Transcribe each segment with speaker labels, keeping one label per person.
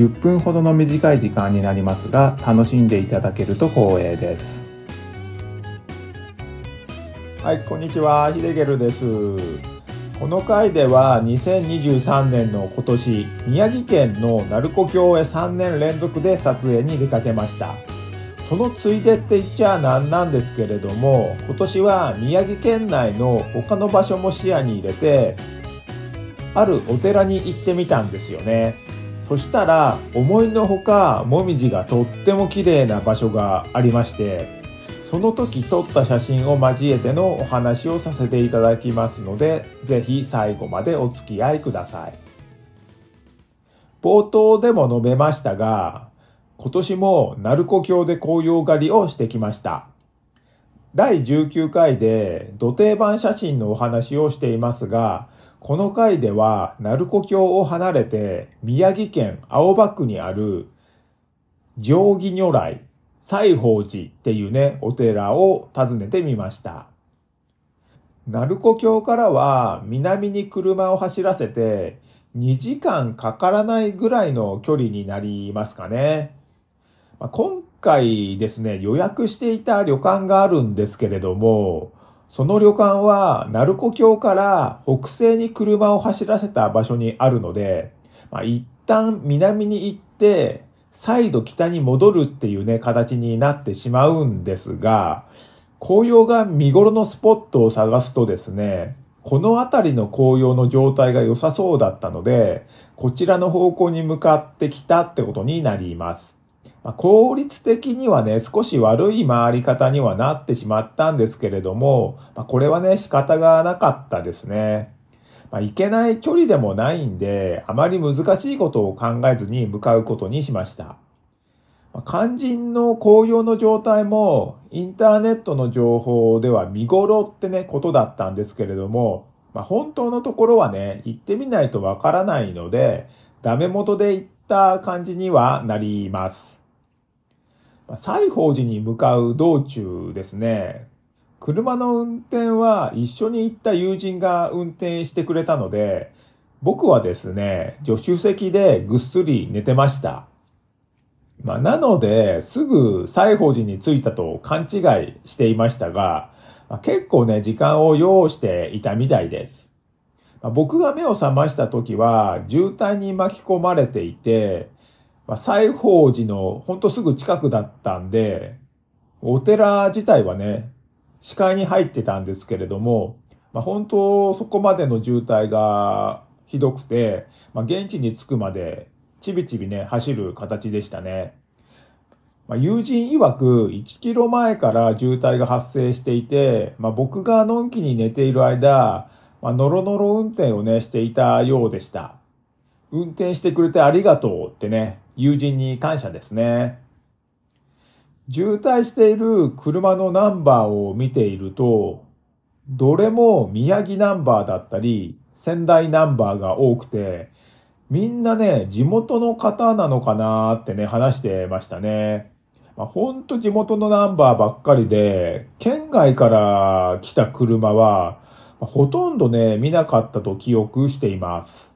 Speaker 1: 10分ほどの短い時間になりますが楽しんでいただけると光栄です。はいこんにちは。ヒデゲルです。この回では2023年の今年宮城県の鳴子峡へ3年連続で撮影に出かけました。そのついでって言っちゃなんなんですけれども今年は宮城県内の他の場所も視野に入れてあるお寺に行ってみたんですよね。そしたら思いのほかもみじがとっても綺麗な場所がありましてその時撮った写真を交えてのお話をさせていただきますのでぜひ最後までお付き合いください。冒頭でも述べましたが今年も鳴子峡で紅葉狩りをしてきました。第19回で土定番写真のお話をしていますがこの回では、鳴子峡を離れて、宮城県青葉区にある、定義如来、西宝寺っていうね、お寺を訪ねてみました。鳴子峡からは、南に車を走らせて、2時間かからないぐらいの距離になりますかね。今回ですね、予約していた旅館があるんですけれども、その旅館は、鳴子峡から北西に車を走らせた場所にあるので、まあ、一旦南に行って、再度北に戻るっていうね、形になってしまうんですが、紅葉が見頃のスポットを探すとですね、この辺りの紅葉の状態が良さそうだったので、こちらの方向に向かってきたってことになります。まあ、効率的にはね、少し悪い回り方にはなってしまったんですけれども、まあ、これはね、仕方がなかったですね。まあ、いけない距離でもないんで、あまり難しいことを考えずに向かうことにしました。まあ、肝心の紅葉の状態も、インターネットの情報では見頃ってね、ことだったんですけれども、まあ、本当のところはね、行ってみないとわからないので、ダメ元で行った感じにはなります。西宝寺に向かう道中ですね、車の運転は一緒に行った友人が運転してくれたので、僕はですね、助手席でぐっすり寝てました。まあ、なので、すぐ西宝寺に着いたと勘違いしていましたが、まあ、結構ね、時間を要していたみたいです。まあ、僕が目を覚ました時は、渋滞に巻き込まれていて、まあ、西宝寺のほんとすぐ近くだったんで、お寺自体はね、視界に入ってたんですけれども、まあ、本当そこまでの渋滞がひどくて、まあ、現地に着くまでちびちびね、走る形でしたね。まあ、友人曰く1キロ前から渋滞が発生していて、まあ、僕がのんきに寝ている間、まあ、ノロノロ運転をね、していたようでした。運転してくれてありがとうってね、友人に感謝ですね。渋滞している車のナンバーを見ていると、どれも宮城ナンバーだったり、仙台ナンバーが多くて、みんなね、地元の方なのかなってね、話してましたね。まあ、ほんと地元のナンバーばっかりで、県外から来た車は、ほとんどね、見なかったと記憶しています。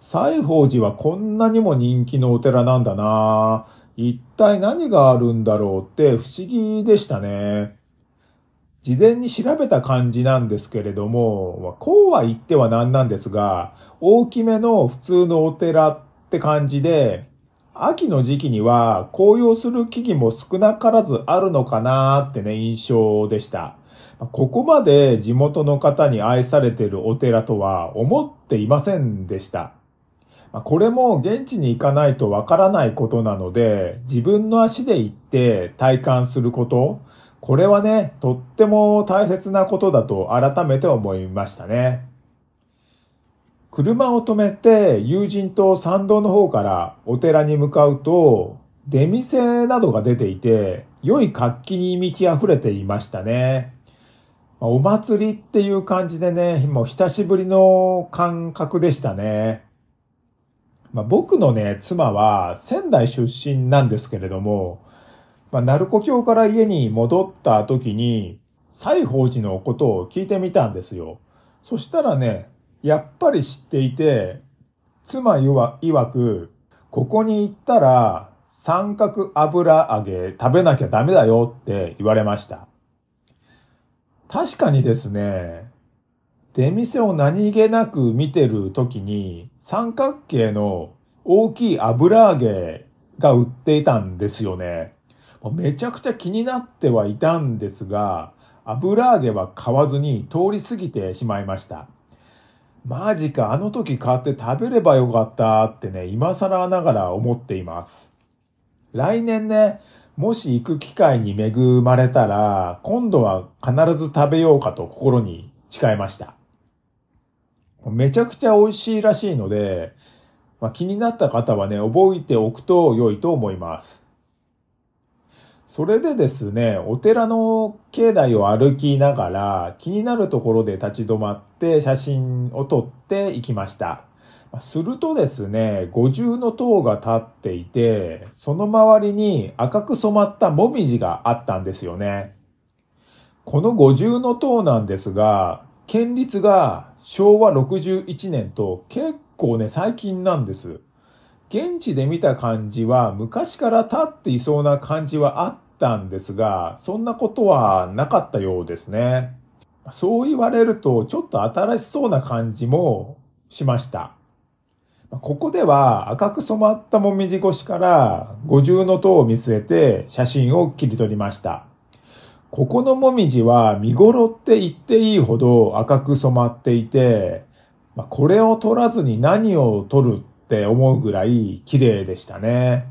Speaker 1: 西宝寺はこんなにも人気のお寺なんだな一体何があるんだろうって不思議でしたね。事前に調べた感じなんですけれども、こうは言ってはなんなんですが、大きめの普通のお寺って感じで、秋の時期には紅葉する木々も少なからずあるのかなってね、印象でした。ここまで地元の方に愛されてるお寺とは思っていませんでした。これも現地に行かないとわからないことなので、自分の足で行って体感すること、これはね、とっても大切なことだと改めて思いましたね。車を止めて友人と参道の方からお寺に向かうと、出店などが出ていて、良い活気に満ち溢れていましたね。お祭りっていう感じでね、もう久しぶりの感覚でしたね。まあ、僕のね、妻は仙台出身なんですけれども、まあ、鳴子峡から家に戻った時に、西宝寺のことを聞いてみたんですよ。そしたらね、やっぱり知っていて、妻曰く、ここに行ったら三角油揚げ食べなきゃダメだよって言われました。確かにですね、出店を何気なく見てる時に三角形の大きい油揚げが売っていたんですよね。めちゃくちゃ気になってはいたんですが、油揚げは買わずに通り過ぎてしまいました。マジか、あの時買って食べればよかったってね、今更ながら思っています。来年ね、もし行く機会に恵まれたら、今度は必ず食べようかと心に誓いました。めちゃくちゃ美味しいらしいので、まあ、気になった方はね、覚えておくと良いと思います。それでですね、お寺の境内を歩きながら気になるところで立ち止まって写真を撮っていきました。するとですね、五重の塔が立っていて、その周りに赤く染まったもみじがあったんですよね。この五重の塔なんですが、建立が昭和61年と結構ね、最近なんです。現地で見た感じは昔から立っていそうな感じはあったんですが、そんなことはなかったようですね。そう言われるとちょっと新しそうな感じもしました。ここでは赤く染まったもみじ越しから五重の塔を見据えて写真を切り取りました。ここのもみじは見頃って言っていいほど赤く染まっていて、これを取らずに何を取るって思うぐらい綺麗でしたね。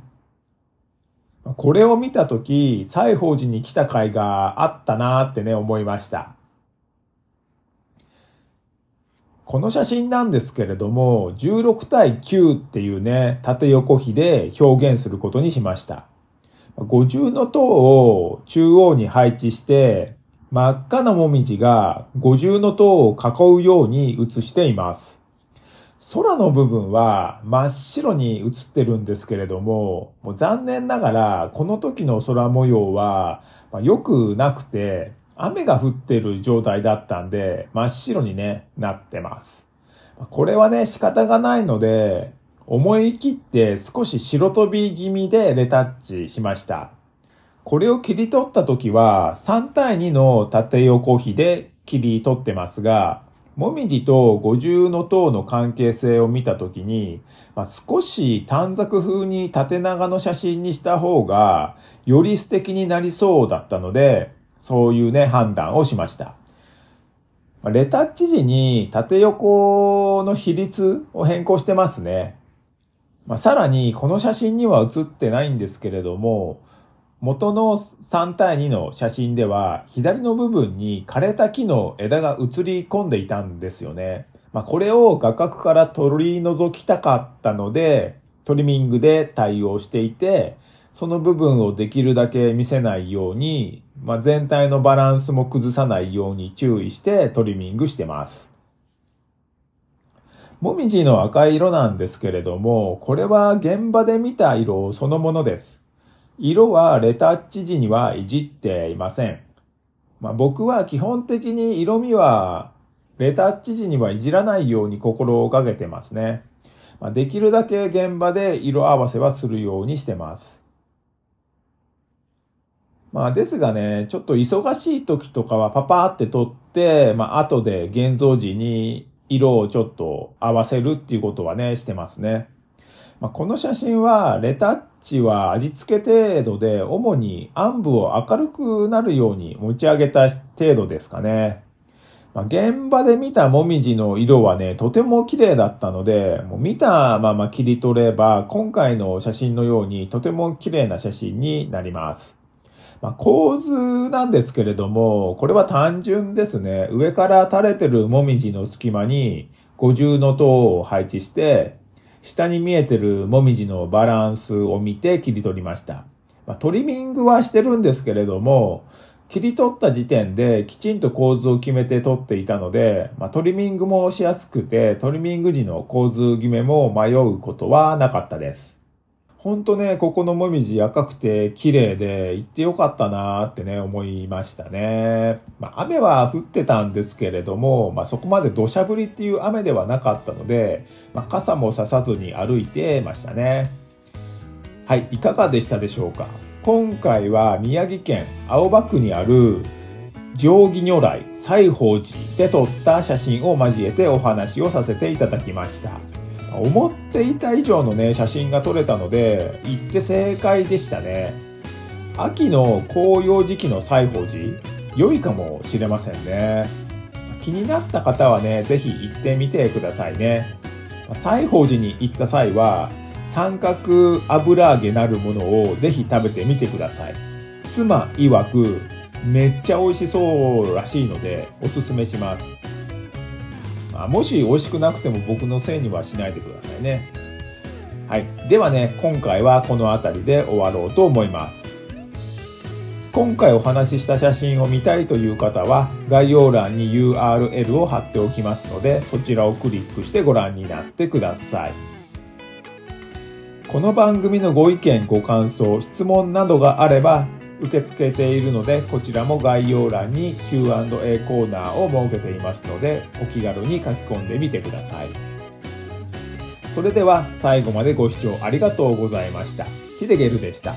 Speaker 1: これを見たとき、西宝寺に来た甲斐があったなーってね、思いました。この写真なんですけれども、16対9っていうね、縦横比で表現することにしました。五重の塔を中央に配置して、真っ赤なもみじが五重の塔を囲うように写しています。空の部分は真っ白に映ってるんですけれども、もう残念ながらこの時の空模様は良くなくて、雨が降ってる状態だったんで、真っ白にね、なってます。これはね、仕方がないので、思い切って少し白飛び気味でレタッチしました。これを切り取った時は3対2の縦横比で切り取ってますが、もみじと五重の塔の関係性を見たときに、まあ、少し短冊風に縦長の写真にした方が、より素敵になりそうだったので、そういうね、判断をしました。レタッチ時に縦横の比率を変更してますね。まあ、さらに、この写真には写ってないんですけれども、元の3対2の写真では、左の部分に枯れた木の枝が映り込んでいたんですよね。まあ、これを画角から取り除きたかったので、トリミングで対応していて、その部分をできるだけ見せないように、まあ、全体のバランスも崩さないように注意してトリミングしてます。もみじの赤い色なんですけれども、これは現場で見た色そのものです。色はレタッチ時にはいじっていません。まあ、僕は基本的に色味はレタッチ時にはいじらないように心をかけてますね。まあ、できるだけ現場で色合わせはするようにしてます。まあですがね、ちょっと忙しい時とかはパパーって撮って、まあ後で現像時に色をちょっと合わせるっていうことはね、してますね。まあ、この写真はレタッチは味付け程度で主に暗部を明るくなるように持ち上げた程度ですかね。まあ、現場で見たもみじの色はね、とても綺麗だったので、もう見たまま切り取れば今回の写真のようにとても綺麗な写真になります。まあ、構図なんですけれども、これは単純ですね。上から垂れてるもみじの隙間に五重の塔を配置して、下に見えてるもみじのバランスを見て切り取りました。まあ、トリミングはしてるんですけれども、切り取った時点できちんと構図を決めて取っていたので、まあ、トリミングもしやすくて、トリミング時の構図決めも迷うことはなかったです。ほんとね、ここのもみじ赤くて綺麗で行ってよかったなーってね、思いましたね。まあ、雨は降ってたんですけれども、まあ、そこまで土砂降りっていう雨ではなかったので、まあ、傘もささずに歩いてましたね。はい、いかがでしたでしょうか？今回は宮城県青葉区にある定規如来西宝寺で撮った写真を交えてお話をさせていただきました思っていた以上のね写真が撮れたので行って正解でしたね。秋の紅葉時期の西宝寺良いかもしれませんね。気になった方はね是非行ってみてくださいね。西宝寺に行った際は三角油揚げなるものをぜひ食べてみてください。妻曰くめっちゃ美味しそうらしいのでおすすめします。あもし美味しくなくても僕のせいにはしないでくださいね。はい。ではね今回はこの辺りで終わろうと思います。今回お話しした写真を見たいという方は概要欄に URL を貼っておきますのでそちらをクリックしてご覧になってください。この番組のご意見、ご感想、質問などがあれば受け付けているので、こちらも概要欄に Q&A コーナーを設けていますので、お気軽に書き込んでみてください。それでは最後までご視聴ありがとうございました。ヒデゲルでした。